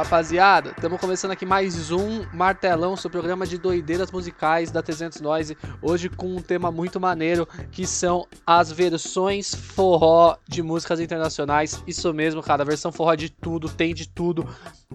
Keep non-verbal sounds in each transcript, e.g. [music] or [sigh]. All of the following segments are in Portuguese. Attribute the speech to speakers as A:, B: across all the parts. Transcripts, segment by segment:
A: rapaziada? Estamos começando aqui mais um martelão o programa de doideiras musicais da 300 Noise. Hoje com um tema muito maneiro que são as versões forró de músicas internacionais. Isso mesmo, cara, versão forró de tudo, tem de tudo.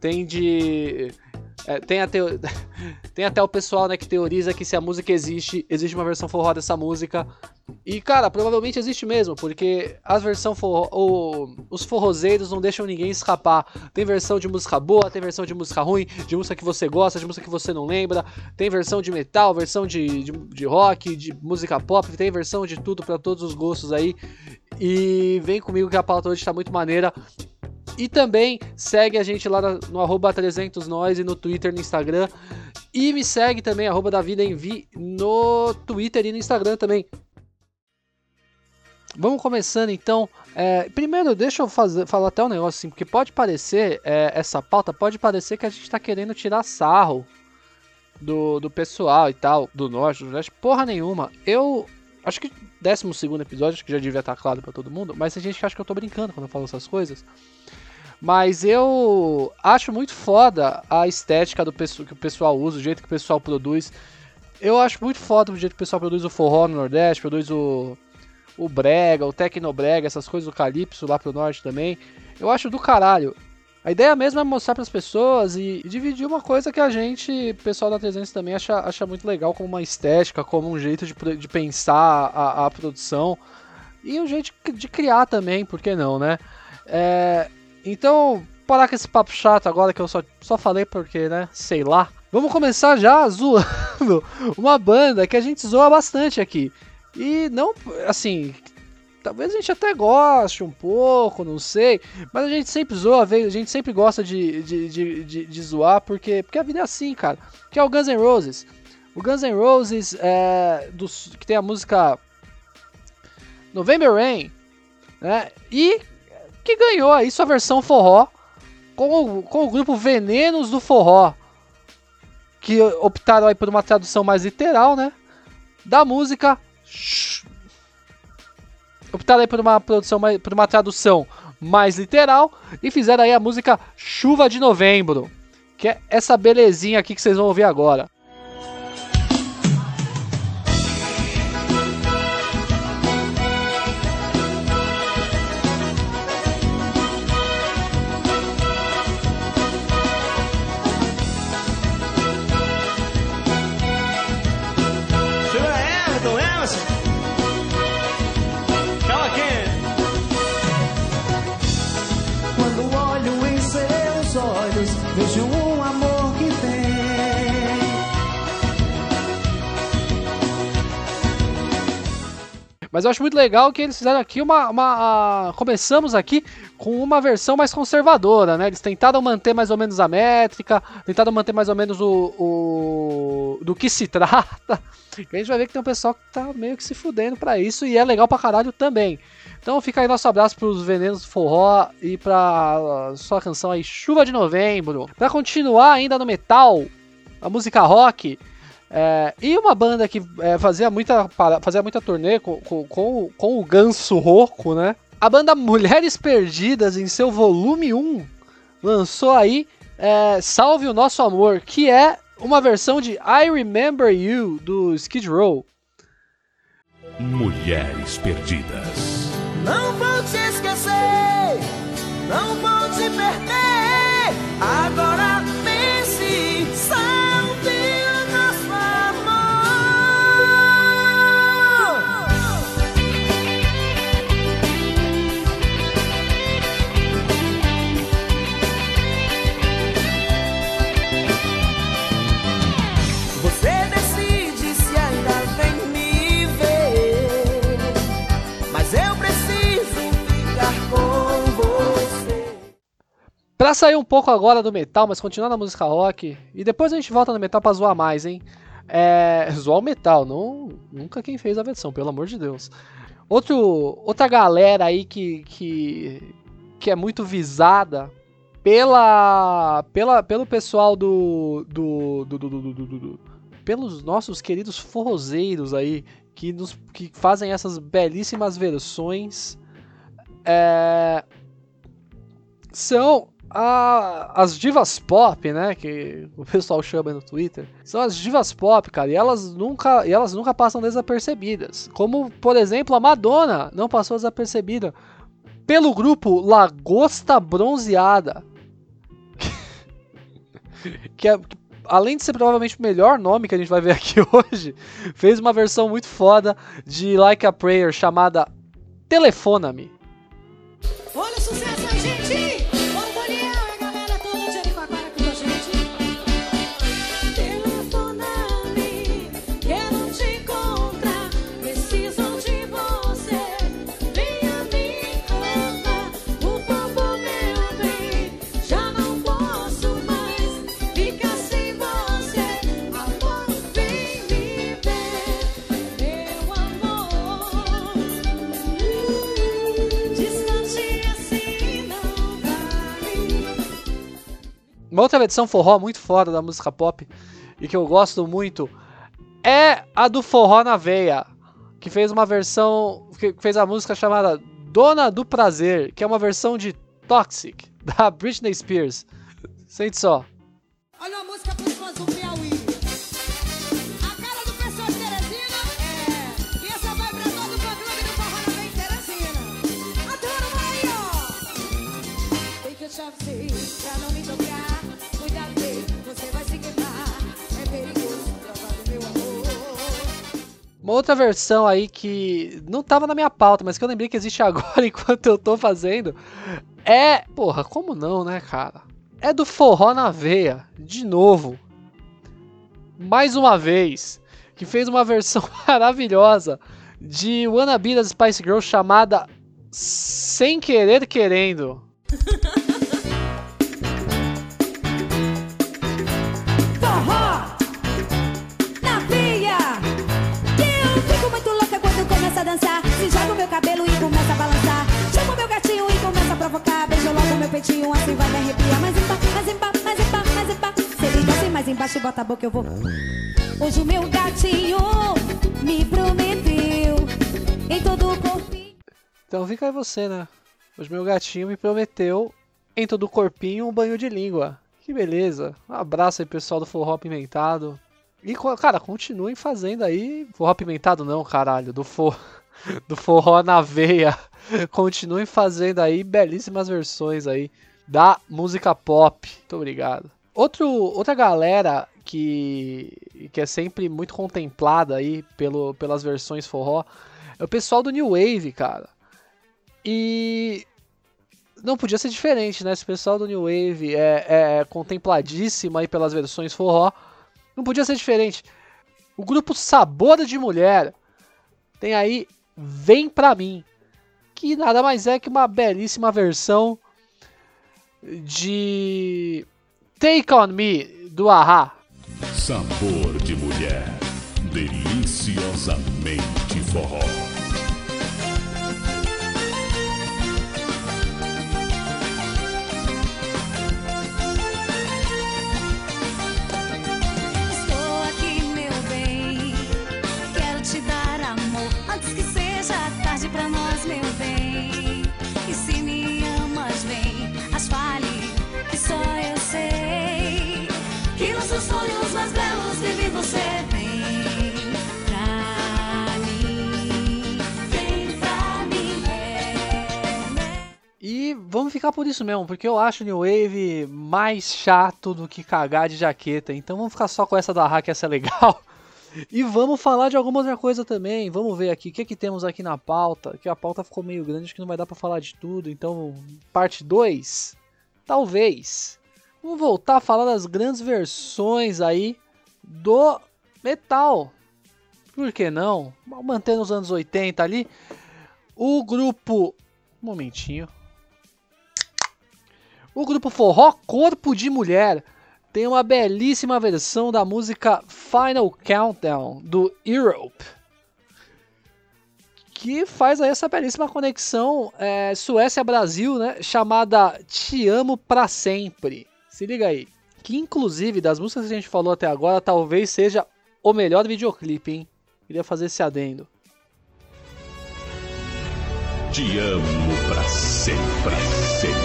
A: Tem de é, tem, até, [laughs] tem até o pessoal né, que teoriza que se a música existe, existe uma versão forró dessa música. E, cara, provavelmente existe mesmo, porque as versão forró, o, os forrozeiros não deixam ninguém escapar. Tem versão de música boa, tem versão de música ruim, de música que você gosta, de música que você não lembra. Tem versão de metal, versão de, de, de rock, de música pop, tem versão de tudo para todos os gostos aí. E vem comigo que a pauta hoje tá muito maneira. E também segue a gente lá no arroba 300nós e no Twitter e no Instagram. E me segue também, arroba da vida em vi, no Twitter e no Instagram também. Vamos começando então. É, primeiro, deixa eu fazer, falar até um negócio assim, porque pode parecer, é, essa pauta, pode parecer que a gente tá querendo tirar sarro do, do pessoal e tal, do norte, do leste. Porra nenhuma. Eu acho que 12 episódio, acho que já devia estar claro para todo mundo, mas tem gente que acha que eu tô brincando quando eu falo essas coisas. Mas eu acho muito foda a estética do que o pessoal usa, o jeito que o pessoal produz. Eu acho muito foda o jeito que o pessoal produz o forró no Nordeste, produz o, o brega, o tecnobrega, essas coisas do calypso lá pro Norte também. Eu acho do caralho. A ideia mesmo é mostrar para as pessoas e, e, dividir uma coisa que a gente, pessoal da 300 também, acha, acha muito legal como uma estética, como um jeito de, de pensar a, a produção e um jeito de criar também, por que não, né? É, então, parar com esse papo chato agora que eu só, só falei porque, né? Sei lá. Vamos começar já zoando [laughs] uma banda que a gente zoa bastante aqui. E não, assim, talvez a gente até goste um pouco, não sei. Mas a gente sempre zoa, a gente sempre gosta de, de, de, de, de zoar porque, porque a vida é assim, cara. Que é o Guns N' Roses. O Guns N' Roses, é, dos, que tem a música November Rain, né? E que ganhou aí sua versão forró com o, com o grupo Venenos do Forró, que optaram aí por uma tradução mais literal, né? Da música. Optaram aí por uma produção por uma tradução mais literal e fizeram aí a música Chuva de Novembro, que é essa belezinha aqui que vocês vão ouvir agora. Mas eu acho muito legal que eles fizeram aqui uma. uma começamos aqui com uma versão mais conservadora, né? Eles tentaram manter mais ou menos a métrica, tentaram manter mais ou menos o. o do que se [laughs] trata. E a gente vai ver que tem um pessoal que tá meio que se fudendo pra isso e é legal pra caralho também. Então fica aí nosso abraço pros Venenos Forró e pra sua canção aí, Chuva de Novembro. Pra continuar ainda no metal, a música rock. É, e uma banda que é, fazia, muita, fazia muita turnê com, com, com, com o Ganso Roco, né? A banda Mulheres Perdidas, em seu volume 1, lançou aí é, Salve o Nosso Amor, que é uma versão de I Remember You do Skid Row.
B: Mulheres Perdidas.
C: Não vou te esquecer, não vou te perder. Agora
A: Pra sair um pouco agora do metal, mas continuar na música rock, e depois a gente volta no metal pra zoar mais, hein? É, zoar o metal, não, nunca quem fez a versão, pelo amor de Deus. Outro, outra galera aí que, que, que é muito visada pela, pela, pelo pessoal do, do, do, do, do, pelos nossos queridos forrozeiros aí, que, nos, que fazem essas belíssimas versões, é, são a- as divas pop, né, que o pessoal chama no Twitter, são as divas pop, cara, e elas nunca, e elas nunca passam desapercebidas. Como, por exemplo, a Madonna não passou desapercebida pelo grupo Lagosta Bronzeada. [laughs] que é, além de ser provavelmente o melhor nome que a gente vai ver aqui [laughs] hoje, fez uma versão muito foda de Like a Prayer chamada Telefona-me. Uma outra versão forró muito foda da música pop e que eu gosto muito é a do Forró na Veia, que fez uma versão, que fez a música chamada Dona do Prazer, que é uma versão de Toxic [laughs] da Britney Spears. Sente só.
D: Olha a música.
A: Uma outra versão aí que não tava na minha pauta, mas que eu lembrei que existe [laughs] agora enquanto eu tô fazendo, é. Porra, como não, né, cara? É do Forró na Veia, de novo. Mais uma vez, que fez uma versão [laughs] maravilhosa de Wannabe das Spice Girls chamada Sem Querer Querendo. [laughs]
D: cabelo e começa a balançar. Chama meu gatinho e começa a provocar. Beijo logo meu peitinho, assim vai me arrepiar. Mais embaixo, mais embaixo, mais embaixo, mais embaixo. Se ele desce mais embaixo e bota a boca, eu vou. Hoje o meu gatinho me prometeu em todo o corpinho.
A: Então fica aí você, né? Hoje meu gatinho me prometeu em todo o corpinho um banho de língua. Que beleza. Um abraço aí pessoal do Forró Pimentado. E, cara, continuem fazendo aí. Forró Pimentado não, caralho. Do, for... do Forró na Veia. [laughs] Continuem fazendo aí belíssimas versões aí da música pop. Muito obrigado. Outro, outra galera que, que é sempre muito contemplada aí pelo, pelas versões forró é o pessoal do New Wave, cara. E não podia ser diferente, né? Esse pessoal do New Wave é, é contempladíssimo aí pelas versões forró. Não podia ser diferente. O grupo Sabor de Mulher tem aí Vem Pra Mim, que nada mais é que uma belíssima versão de Take On Me, do Ahá.
B: Sabor de mulher. Deliciosamente forró.
E: Que nossos sonhos mais belos vivem você. É,
A: E vamos ficar por isso mesmo, porque eu acho o New Wave mais chato do que cagar de jaqueta. Então vamos ficar só com essa da hack, essa é legal. [laughs] E vamos falar de alguma outra coisa também. Vamos ver aqui o que, que temos aqui na pauta. Que a pauta ficou meio grande, acho que não vai dar pra falar de tudo. Então, parte 2? Talvez. Vamos voltar a falar das grandes versões aí do metal. Por que não? Mantendo os anos 80 ali. O grupo. Um momentinho. O grupo Forró Corpo de Mulher tem uma belíssima versão da música Final Countdown do Europe. Que faz aí essa belíssima conexão é, Suécia-Brasil, né? Chamada Te Amo Pra Sempre. Se liga aí. Que inclusive das músicas que a gente falou até agora, talvez seja o melhor videoclipe, hein? Queria fazer esse adendo.
B: Te amo pra sempre, pra sempre,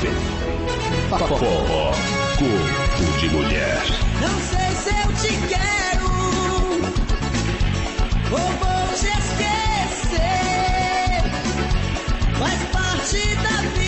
B: sempre. Forró, corpo de mulher.
C: Não sei se eu te quero ou vou te esquecer. Faz parte da vida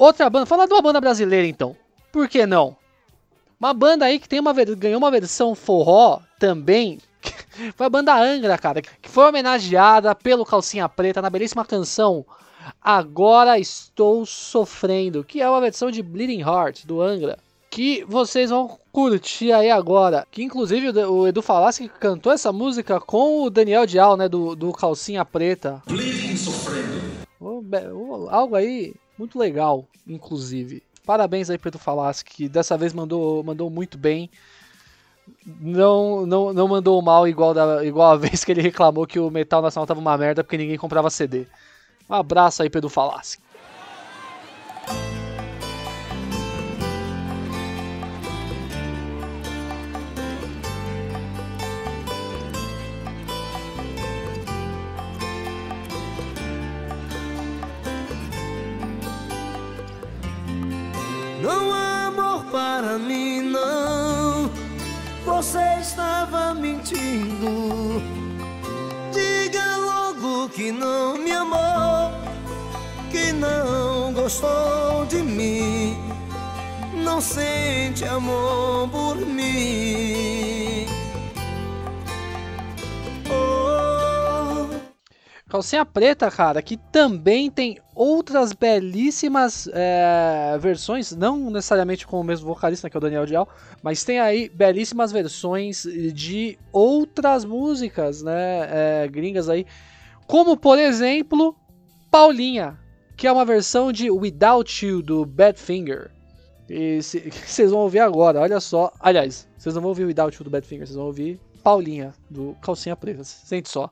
A: Outra banda, fala de uma banda brasileira então. Por que não? Uma banda aí que tem uma ganhou uma versão forró também. [laughs] Foi a banda Angra, cara, que foi homenageada pelo Calcinha Preta na belíssima canção Agora Estou Sofrendo, que é uma versão de Bleeding Heart do Angra, que vocês vão curtir aí agora. Que inclusive o Edu Falaschi cantou essa música com o Daniel Dial, né, do, do Calcinha Preta. Be- ô, algo aí muito legal, inclusive. Parabéns aí Edu Falaschi, que dessa vez mandou, mandou muito bem. Não, não, não mandou mal igual, da, igual a [laughs] vez que ele reclamou que o Metal Nacional tava uma merda porque ninguém comprava CD. Um abraço aí Edu Falaschi.
C: Você estava mentindo. Diga logo que não me amou, que não gostou de mim. Não sente amor por mim.
A: Calcinha Preta, cara, que também tem outras belíssimas é, versões, não necessariamente com o mesmo vocalista, que é o Daniel Dial, mas tem aí belíssimas versões de outras músicas, né, é, gringas aí, como por exemplo, Paulinha, que é uma versão de Without You, do Badfinger. E [laughs] vocês vão ouvir agora, olha só. Aliás, vocês não vão ouvir Without You do Badfinger, vocês vão ouvir Paulinha, do Calcinha Preta. Sente só.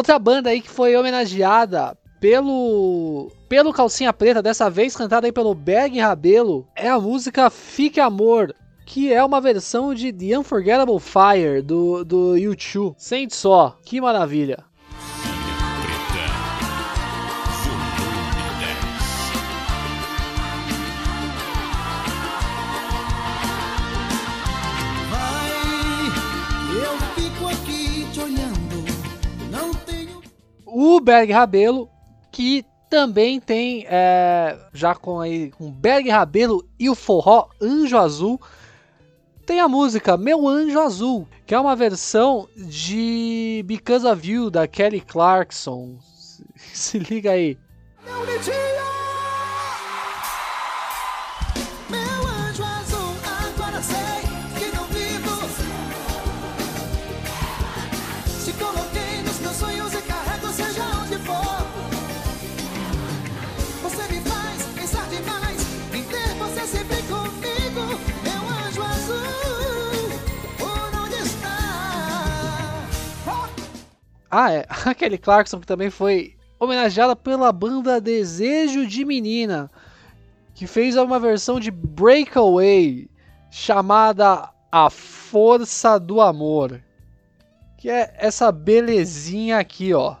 A: Outra banda aí que foi homenageada pelo pelo Calcinha Preta, dessa vez cantada aí pelo Berg Rabelo, é a música Fique Amor, que é uma versão de The Unforgettable Fire do, do U2. Sente só, que maravilha. O Berg Rabelo, que também tem, é, já com aí com Berg Rabelo e o forró Anjo Azul, tem a música Meu Anjo Azul, que é uma versão de Because of You da Kelly Clarkson. [laughs] Se, liga aí. Ah, é. [laughs] A Kelly Clarkson, que também foi homenageada pela banda Desejo de Menina, que fez uma versão de Breakaway chamada A Força do Amor. Que é essa belezinha aqui, ó.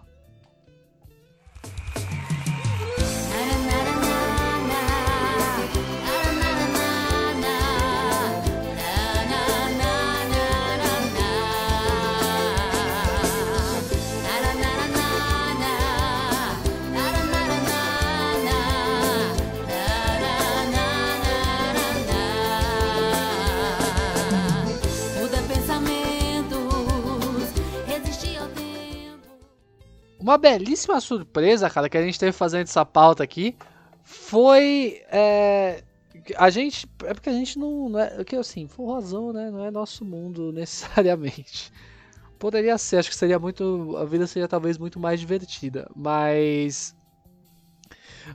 A: Uma belíssima surpresa, cara, que a gente teve fazendo essa pauta aqui foi. é, a gente. É porque a gente não. não é, que assim, forrozão, né? Não é nosso mundo [laughs] necessariamente. Poderia ser, acho que seria muito. A vida seria talvez muito mais divertida. Mas.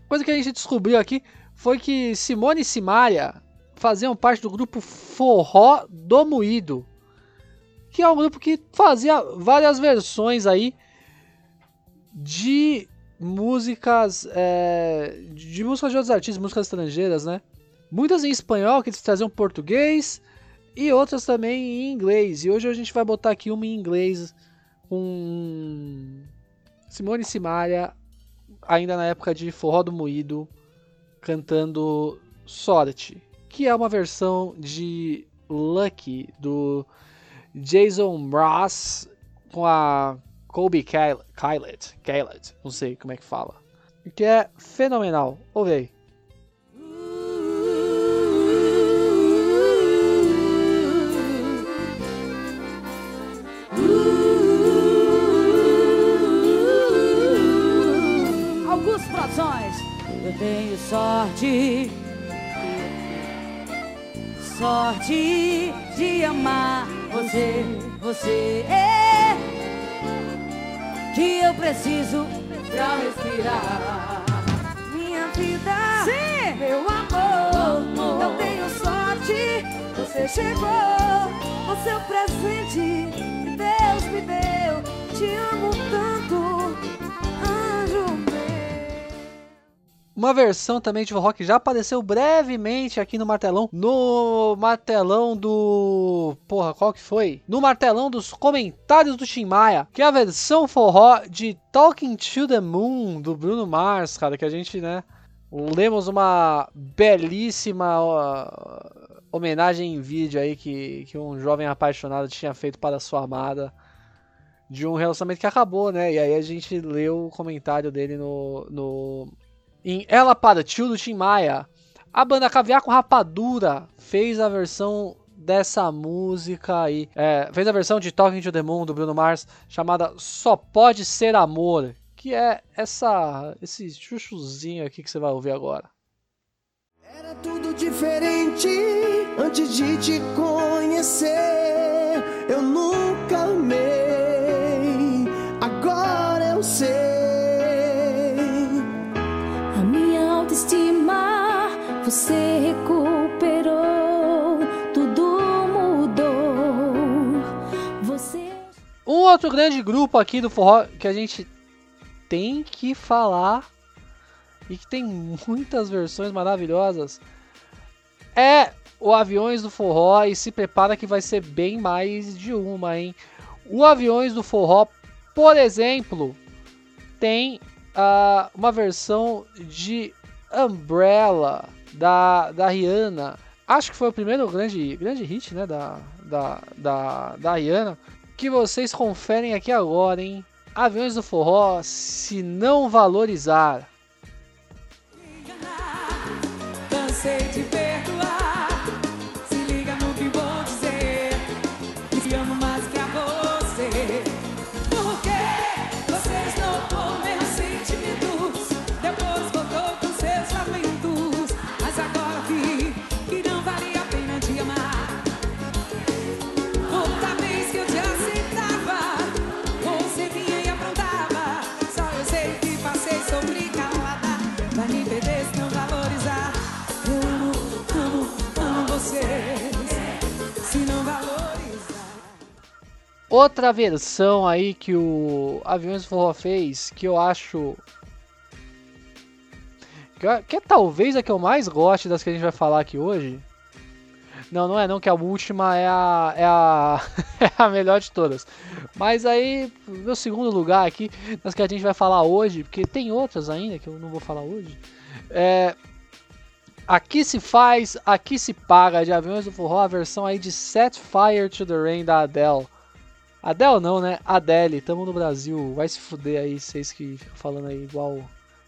A: Coisa que a gente descobriu aqui foi que Simone e Simaria faziam parte do grupo Forró do Moído. Que é um grupo que fazia várias versões aí de músicas é, de músicas de outros artistas, músicas estrangeiras, né? Muitas em espanhol que eles traziam português e outras também em inglês. E hoje a gente vai botar aqui uma em inglês com Simone Simaria, ainda na época de Forró do Moído, cantando Sorte, que é uma versão de Lucky do Jason Mraz com a Colby Kylet, Kylet, não sei como é que fala. Que é fenomenal. Ouve aí.
D: Augusto Produções. Eu tenho sorte, sorte de amar você, você é que eu preciso pra respirar. Minha vida, Sim. meu amor, eu tenho sorte. Você chegou, o seu presente que Deus me deu. Te amo tanto,
A: Uma versão também de forró que já apareceu brevemente aqui no martelão. No martelão do. Porra, qual que foi? No martelão dos comentários do Tim Maia. Que é a versão forró de Talking to the Moon do Bruno Mars, cara. Que a gente, né? Lemos uma belíssima ó, homenagem em vídeo aí que, que um jovem apaixonado tinha feito para sua amada. De um relacionamento que acabou, né? E aí a gente leu o comentário dele no, no, em Ela Partiu do Tim Maia. A banda Caviar com Rapadura fez a versão dessa música aí. É, fez a versão de Talking to the Moon do Bruno Mars chamada Só Pode Ser Amor. Que é essa esse chuchuzinho aqui que você vai ouvir agora.
C: Era tudo diferente antes de te conhecer.
A: Outro grande grupo aqui do forró que a gente tem que falar e que tem muitas versões maravilhosas é o Aviões do Forró e se prepara que vai ser bem mais de uma, hein? O Aviões do Forró, por exemplo, tem ah, uma versão de Umbrella da, da Rihanna. Acho que foi o primeiro grande, grande hit né, da, da, da, da Rihanna. Que vocês conferem aqui agora, hein? Aviões do Forró, se não valorizar.
F: Cansei de Outra
A: versão aí que o Aviões Forró fez, que eu acho. Que, é- que é talvez a que eu mais goste das que a gente vai falar aqui hoje. Não, não é não, que a última é a, é a, [laughs] é a melhor de todas. Mas aí, meu segundo lugar aqui, das que a gente vai falar hoje, porque tem outras ainda que eu não vou falar hoje. É, Aqui se faz, aqui se paga de Aviões do Forró, a versão aí de Set Fire to the Rain da Adele. Adele não, né? Adele, tamo no Brasil, vai se fuder aí, vocês que ficam falando aí igual,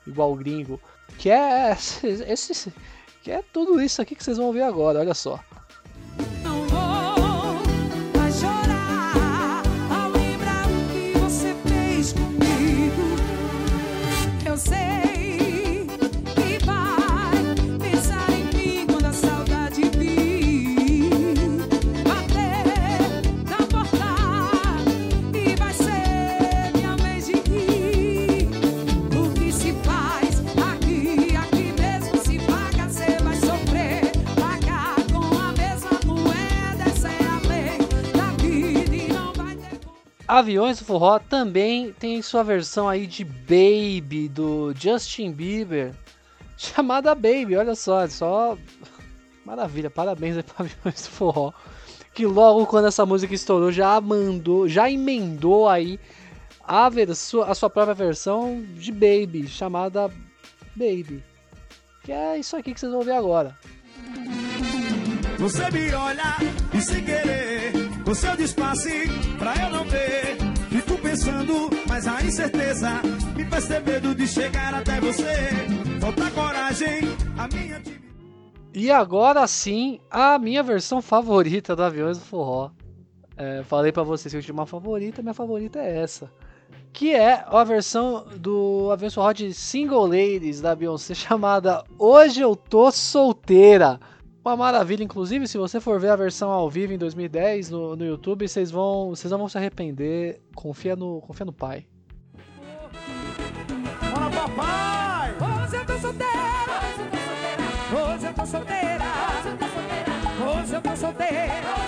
A: igual gringo. Que é [laughs] esse, que é tudo isso aqui que vocês vão ver agora, olha só. Aviões do Forró também tem sua versão aí de Baby do Justin Bieber, [laughs] chamada Baby, olha só, só [laughs] maravilha, parabéns aí para [laughs] Aviões do Forró, que logo quando essa música estourou já mandou, já emendou aí a, verso, a sua própria versão de Baby, chamada Baby, que é isso aqui que vocês vão ver agora.
C: Você me olha e sem querer, com seu disfarce pra eu não ver. Fico pensando, mas a incerteza me faz ter medo de chegar até você. Falta coragem, a minha.
A: E agora sim, a minha versão favorita do Aviões do Forró. É, falei pra vocês que eu tinha uma favorita, minha favorita é essa. Que é a versão do Aviões do Forró de Single Ladies da Beyoncé [laughs] chamada Hoje Eu Tô Solteira. Uma maravilha, inclusive, se você for ver a versão ao vivo em 2010 no, no YouTube, vocês vão, vocês não vão se arrepender. Confia no, confia no pai.
C: Bora, papai!
F: Hoje eu tô solteira. Hoje eu tô solteira. Hoje eu tô solteira. Hoje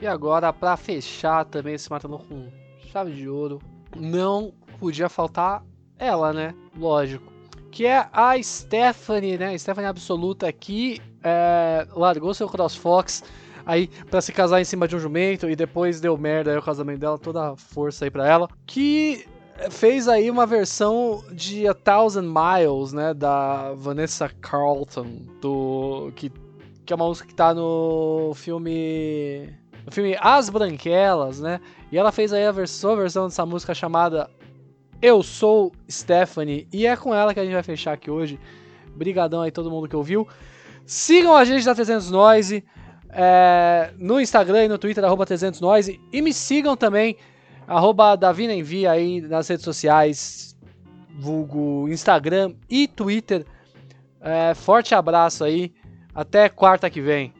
F: E
A: agora, pra fechar também esse matando com chave de ouro, não podia faltar ela, né? Lógico. Que é a Stephanie, né? Stephanie Absoluta que é, largou seu CrossFox aí pra se casar em cima de um jumento e depois deu merda aí o casamento dela, toda a força aí pra ela. Que fez aí uma versão de A Thousand Miles, né? Da Vanessa Carlton, do, que, que é uma música que tá no filme no filme As Branquelas, né? E ela fez aí a versão, a versão dessa música chamada Eu Sou Stephanie. E é com ela que a gente vai fechar aqui hoje. Brigadão aí todo mundo que ouviu. Sigam a gente da 300 Noise é, no Instagram e no Twitter, arroba 300 Noise. E me sigam também, arroba Davi na Envia aí nas redes sociais, vulgo Instagram e Twitter. É, forte abraço aí. Até quarta que vem.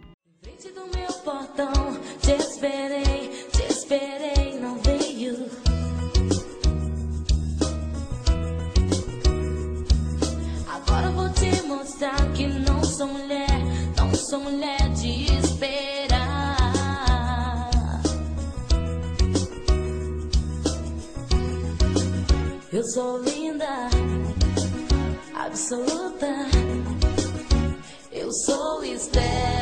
E: Eu sou linda, absoluta. Eu sou Esther.